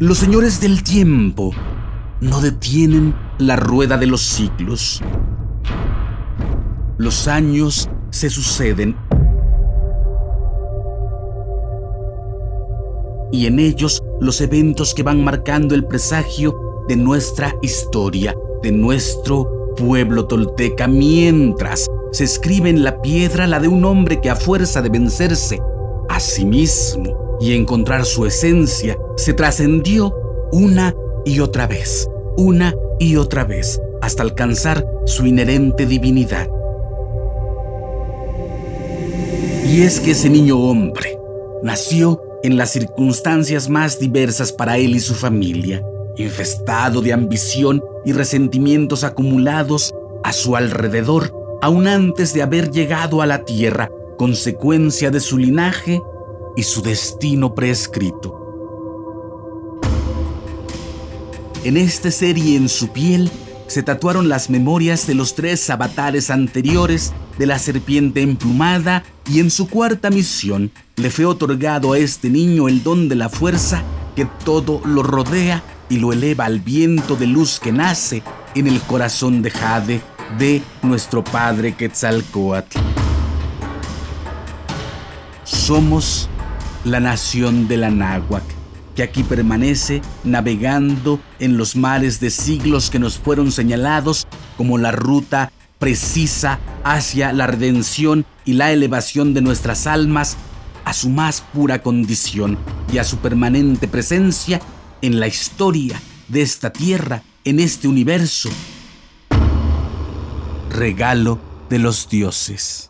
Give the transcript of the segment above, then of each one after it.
Los señores del tiempo no detienen la rueda de los siglos. Los años se suceden y en ellos los eventos que van marcando el presagio de nuestra historia, de nuestro pueblo tolteca, mientras se escribe en la piedra la de un hombre que a fuerza de vencerse sí mismo y encontrar su esencia, se trascendió una y otra vez, una y otra vez, hasta alcanzar su inherente divinidad. Y es que ese niño hombre nació en las circunstancias más diversas para él y su familia, infestado de ambición y resentimientos acumulados a su alrededor, aún antes de haber llegado a la tierra, consecuencia de su linaje y su destino prescrito. En esta serie en su piel se tatuaron las memorias de los tres avatares anteriores de la serpiente emplumada y en su cuarta misión le fue otorgado a este niño el don de la fuerza que todo lo rodea y lo eleva al viento de luz que nace en el corazón de Jade de nuestro Padre Quetzalcoatl. Somos la nación de la náhuac que aquí permanece navegando en los mares de siglos que nos fueron señalados como la ruta precisa hacia la redención y la elevación de nuestras almas a su más pura condición y a su permanente presencia en la historia de esta tierra, en este universo. Regalo de los dioses.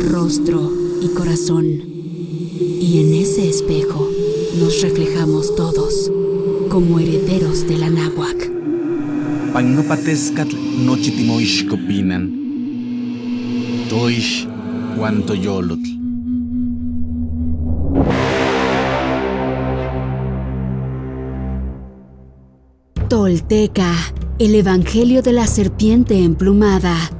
rostro y corazón y en ese espejo nos reflejamos todos como herederos de la náhuac. Pagnopatescatl. Toish. Tolteca, el Evangelio de la Serpiente Emplumada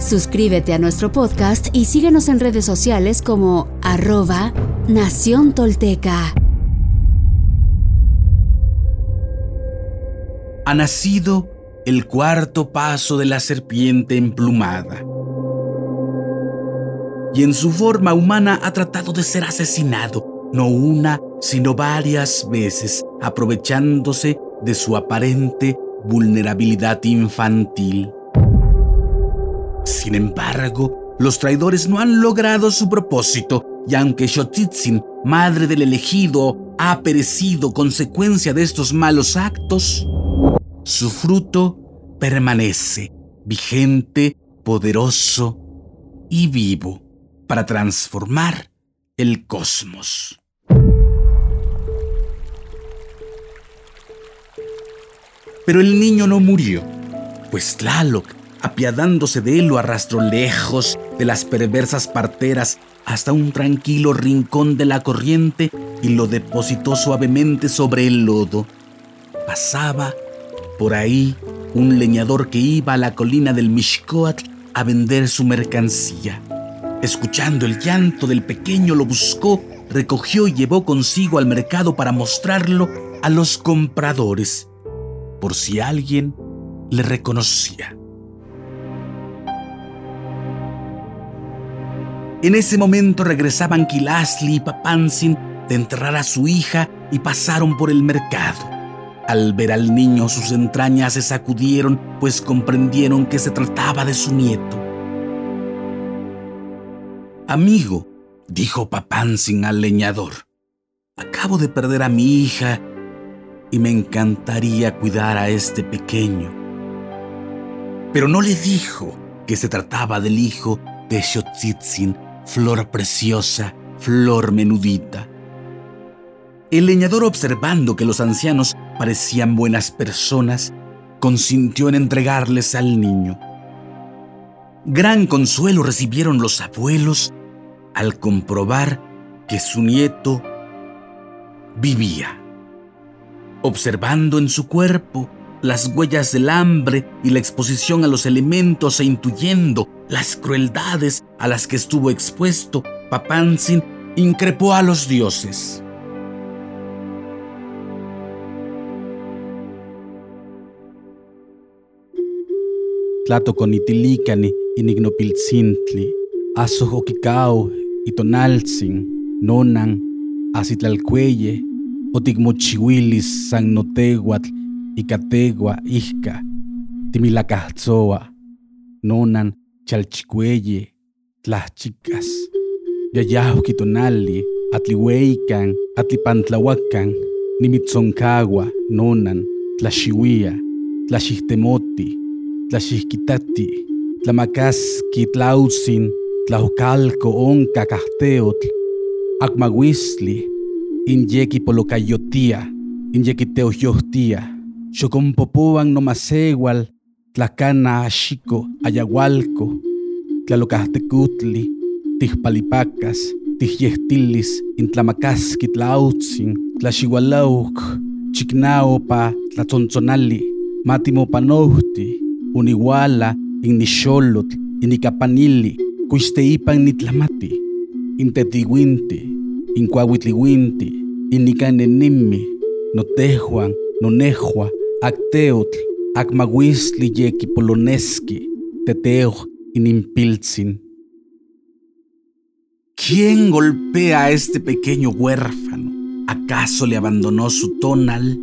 Suscríbete a nuestro podcast y síguenos en redes sociales como arroba Nación Tolteca. Ha nacido el cuarto paso de la serpiente emplumada. Y en su forma humana ha tratado de ser asesinado, no una, sino varias veces, aprovechándose de su aparente vulnerabilidad infantil. Sin embargo, los traidores no han logrado su propósito y aunque Xochitzin, madre del elegido, ha perecido consecuencia de estos malos actos, su fruto permanece vigente, poderoso y vivo para transformar el cosmos. Pero el niño no murió, pues Tlaloc apiadándose de él, lo arrastró lejos de las perversas parteras hasta un tranquilo rincón de la corriente y lo depositó suavemente sobre el lodo. Pasaba por ahí un leñador que iba a la colina del Mishkoatl a vender su mercancía. Escuchando el llanto del pequeño lo buscó, recogió y llevó consigo al mercado para mostrarlo a los compradores, por si alguien le reconocía. En ese momento regresaban Kilasli y Papansin de enterrar a su hija y pasaron por el mercado. Al ver al niño sus entrañas se sacudieron, pues comprendieron que se trataba de su nieto. Amigo, dijo Papansin al leñador, acabo de perder a mi hija y me encantaría cuidar a este pequeño. Pero no le dijo que se trataba del hijo de Xochitzin, flor preciosa, flor menudita. El leñador, observando que los ancianos parecían buenas personas, consintió en entregarles al niño. Gran consuelo recibieron los abuelos al comprobar que su nieto vivía. Observando en su cuerpo las huellas del hambre y la exposición a los elementos e intuyendo las crueldades a las que estuvo expuesto, Papansin increpó a los dioses. tlatoconitilicani inignopiltzintli, asohokikao itonaltzin, nonan, asitlalcueye, otigmochihuilis san notehuatl, icategua ihka, timilacahzoa, nonan, chalchicueye, tlachicas, yayahki tonali, atlihueican, atlipantlahuacan, nimitzoncaua, nonan, tlaxihuia, tlaxihtemoti, tlaxihquitati, tlamacaski tlautzin, tlaucalco onca cahteotl, acmahuistli, inyeki polocayotia, inyeki xocompopoan nomasewal, tlacana axico, ayahualco, tlalocastecutli, tihpalipacas, tihyehtilis, intlamacaski tlautzin, tlaxihualauk, chicnaopa, tlatzontzonali, matimopanouhti, uniwala, innixolotl, inikapanili, kuisteipan nitlamati, intetiwinti, inkuahuitliwinti, inikanenimi, notehuan, nonehua, acteotl, acmahuistli yekipoloneski, teteuj, inimpiltzin. ¿Quién golpea a este pequeño huérfano? ¿Acaso le abandonó su tonal?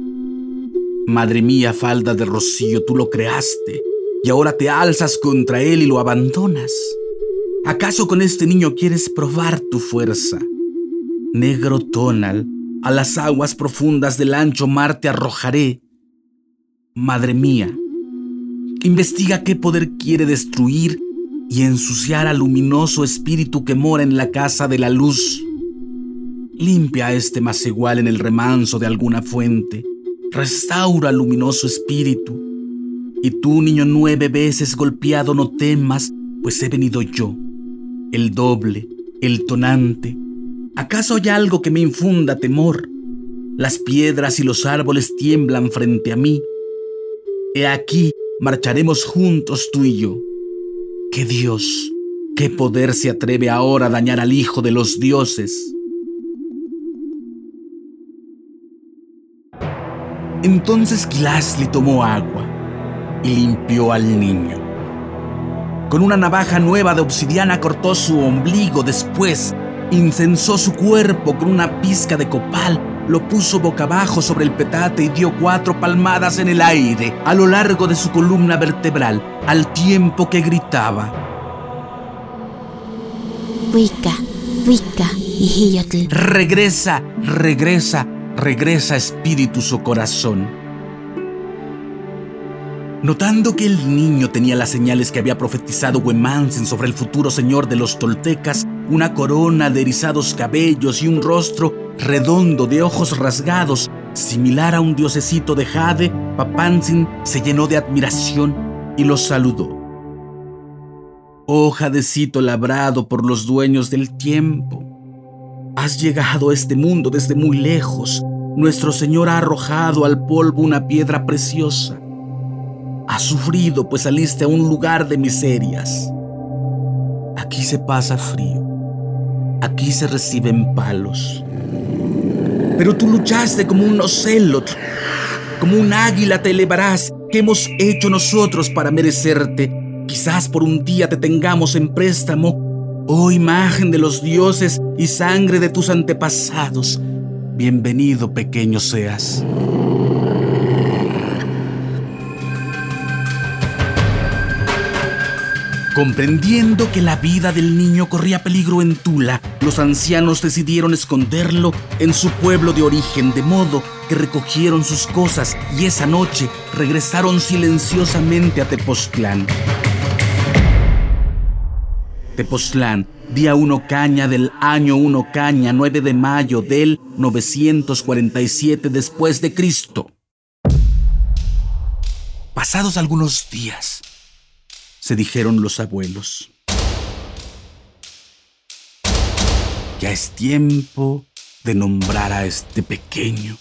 Madre mía, falda de rocío, tú lo creaste y ahora te alzas contra él y lo abandonas. ¿Acaso con este niño quieres probar tu fuerza? Negro tonal, a las aguas profundas del ancho mar te arrojaré. Madre mía, investiga qué poder quiere destruir y ensuciar al luminoso espíritu que mora en la casa de la luz. Limpia este más igual en el remanso de alguna fuente Restaura al luminoso espíritu. Y tú, niño nueve veces golpeado, no temas, pues he venido yo, el doble, el tonante. ¿Acaso hay algo que me infunda temor? Las piedras y los árboles tiemblan frente a mí. He aquí, marcharemos juntos tú y yo. ¿Qué Dios, qué poder se atreve ahora a dañar al Hijo de los dioses? Entonces Kilasli tomó agua y limpió al niño. Con una navaja nueva de obsidiana cortó su ombligo, después incensó su cuerpo con una pizca de copal, lo puso boca abajo sobre el petate y dio cuatro palmadas en el aire a lo largo de su columna vertebral, al tiempo que gritaba. Wicca, Wicca, Regresa, regresa, regresa espíritu su corazón. Notando que el niño tenía las señales que había profetizado Huemansen sobre el futuro señor de los toltecas, una corona de erizados cabellos y un rostro redondo de ojos rasgados, similar a un diosecito de jade, Papansin se llenó de admiración y lo saludó. Oh jadecito labrado por los dueños del tiempo, Has llegado a este mundo desde muy lejos. Nuestro Señor ha arrojado al polvo una piedra preciosa. Has sufrido pues saliste a un lugar de miserias. Aquí se pasa frío. Aquí se reciben palos. Pero tú luchaste como un ocelot. Como un águila te elevarás. ¿Qué hemos hecho nosotros para merecerte? Quizás por un día te tengamos en préstamo Oh imagen de los dioses y sangre de tus antepasados, bienvenido pequeño seas. Comprendiendo que la vida del niño corría peligro en Tula, los ancianos decidieron esconderlo en su pueblo de origen, de modo que recogieron sus cosas y esa noche regresaron silenciosamente a Tepoztlán. Tepoztlán, día 1 caña del año 1 caña, 9 de mayo del 947 después de Cristo. Pasados algunos días, se dijeron los abuelos. Ya es tiempo de nombrar a este pequeño.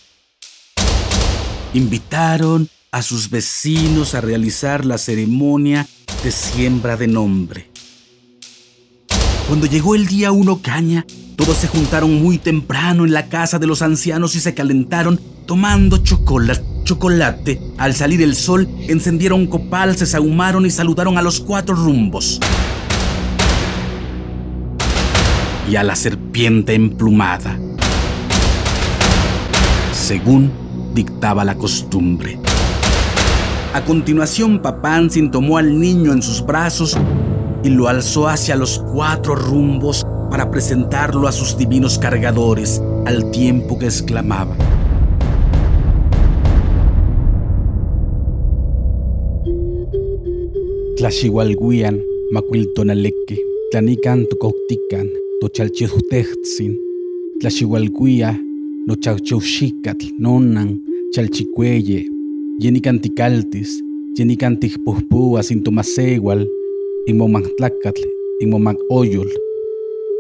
Invitaron a sus vecinos a realizar la ceremonia de siembra de nombre. Cuando llegó el día uno caña, todos se juntaron muy temprano en la casa de los ancianos y se calentaron tomando chocolate chocolate. Al salir el sol, encendieron copal, se sahumaron y saludaron a los cuatro rumbos. Y a la serpiente emplumada, según dictaba la costumbre. A continuación, Papansin tomó al niño en sus brazos y lo alzó hacia los cuatro rumbos para presentarlo a sus divinos cargadores, al tiempo que exclamaba. Tlaxihualguian, macuiltonaleque, tlanican tococtican, tochalchihutehtsin, tlaxihualguia, nochauchauxicatl, nonan, chalchicueye, yenicanticaltis, yenicantijpuhpua sintomasegual, inmomantlacatl, inmomac oyol,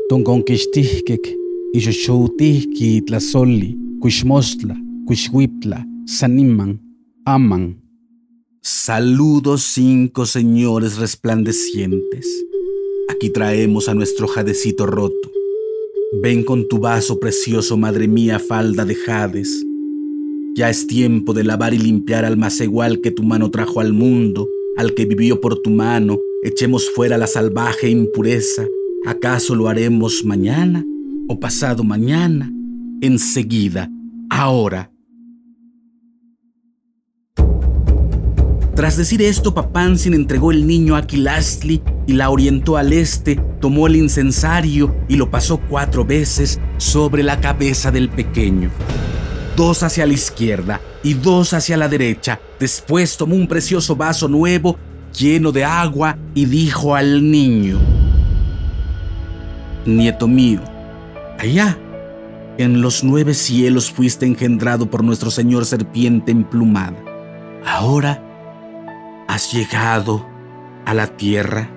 tonconquixtihquec, ixoxoutihqui tlazoli, cuixmostla, cuixhuiptla, saniman, aman, Saludos cinco señores resplandecientes. Aquí traemos a nuestro jadecito roto. Ven con tu vaso precioso, madre mía, falda de jades. Ya es tiempo de lavar y limpiar al más igual que tu mano trajo al mundo, al que vivió por tu mano. Echemos fuera la salvaje impureza. ¿Acaso lo haremos mañana o pasado mañana? Enseguida, ahora Tras decir esto, Papansin entregó el niño a Aquilastli y la orientó al este, tomó el incensario y lo pasó cuatro veces sobre la cabeza del pequeño. Dos hacia la izquierda y dos hacia la derecha. Después tomó un precioso vaso nuevo lleno de agua y dijo al niño, Nieto mío, allá, en los nueve cielos fuiste engendrado por nuestro Señor serpiente emplumada. Ahora has llegado a la tierra.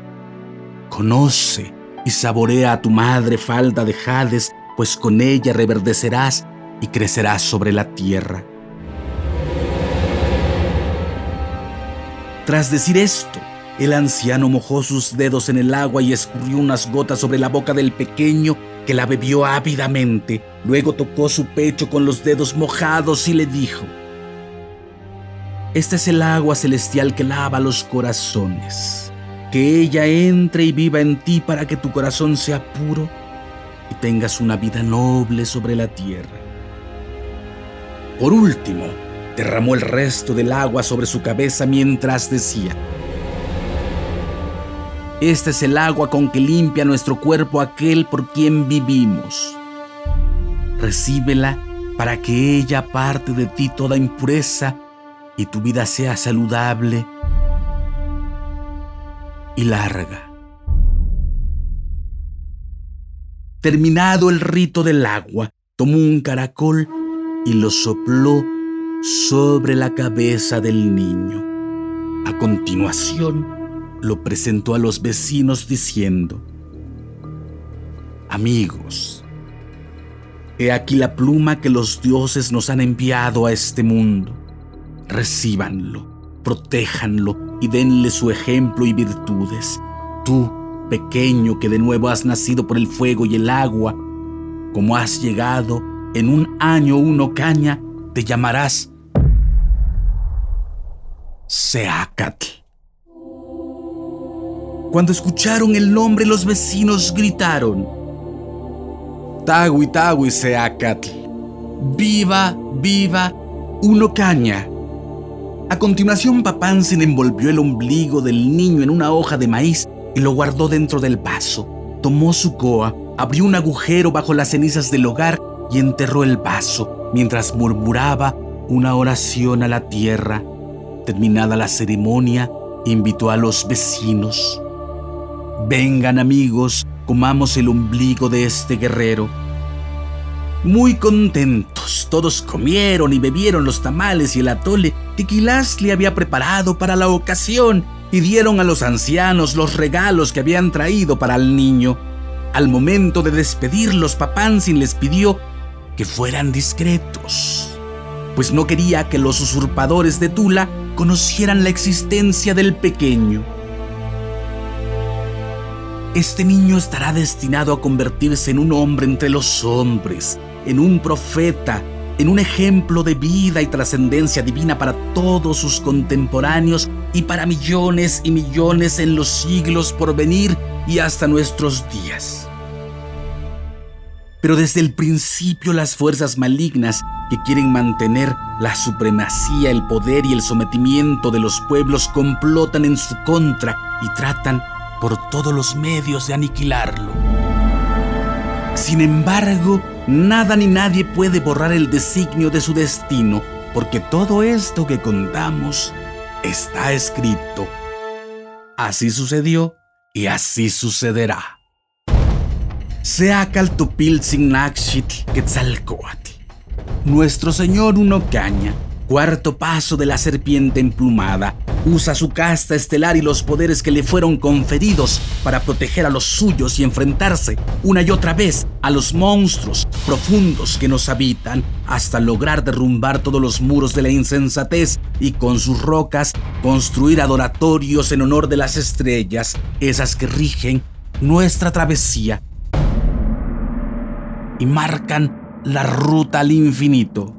Conoce y saborea a tu madre falda de jades, pues con ella reverdecerás y crecerás sobre la tierra. Tras decir esto, el anciano mojó sus dedos en el agua y escurrió unas gotas sobre la boca del pequeño que la bebió ávidamente. Luego tocó su pecho con los dedos mojados y le dijo, esta es el agua celestial que lava los corazones. Que ella entre y viva en ti para que tu corazón sea puro y tengas una vida noble sobre la tierra. Por último, derramó el resto del agua sobre su cabeza mientras decía, Este es el agua con que limpia nuestro cuerpo aquel por quien vivimos. Recíbela para que ella aparte de ti toda impureza y tu vida sea saludable y larga. Terminado el rito del agua, tomó un caracol y lo sopló sobre la cabeza del niño. A continuación, lo presentó a los vecinos diciendo, Amigos, he aquí la pluma que los dioses nos han enviado a este mundo recíbanlo, protéjanlo y denle su ejemplo y virtudes. Tú, pequeño que de nuevo has nacido por el fuego y el agua, como has llegado en un año uno caña, te llamarás Seacatl. Cuando escucharon el nombre, los vecinos gritaron: Tagui, Tagui, Seacatl. Viva, viva, uno caña. A continuación, Papansin envolvió el ombligo del niño en una hoja de maíz y lo guardó dentro del vaso. Tomó su coa, abrió un agujero bajo las cenizas del hogar y enterró el vaso mientras murmuraba una oración a la tierra. Terminada la ceremonia, invitó a los vecinos. Vengan amigos, comamos el ombligo de este guerrero. Muy contentos, todos comieron y bebieron los tamales y el atole que Quilás le había preparado para la ocasión y dieron a los ancianos los regalos que habían traído para el niño. Al momento de despedirlos, Papansin les pidió que fueran discretos, pues no quería que los usurpadores de Tula conocieran la existencia del pequeño. Este niño estará destinado a convertirse en un hombre entre los hombres, en un profeta, en un ejemplo de vida y trascendencia divina para todos sus contemporáneos y para millones y millones en los siglos por venir y hasta nuestros días. Pero desde el principio las fuerzas malignas que quieren mantener la supremacía, el poder y el sometimiento de los pueblos complotan en su contra y tratan por todos los medios de aniquilarlo. Sin embargo, nada ni nadie puede borrar el designio de su destino, porque todo esto que contamos está escrito. Así sucedió y así sucederá. Seacal tupiltzin nakshitl quetzalcoatl. Nuestro Señor Unocaña, cuarto paso de la serpiente emplumada, usa su casta estelar y los poderes que le fueron conferidos para proteger a los suyos y enfrentarse una y otra vez a los monstruos profundos que nos habitan hasta lograr derrumbar todos los muros de la insensatez y con sus rocas construir adoratorios en honor de las estrellas, esas que rigen nuestra travesía y marcan la ruta al infinito.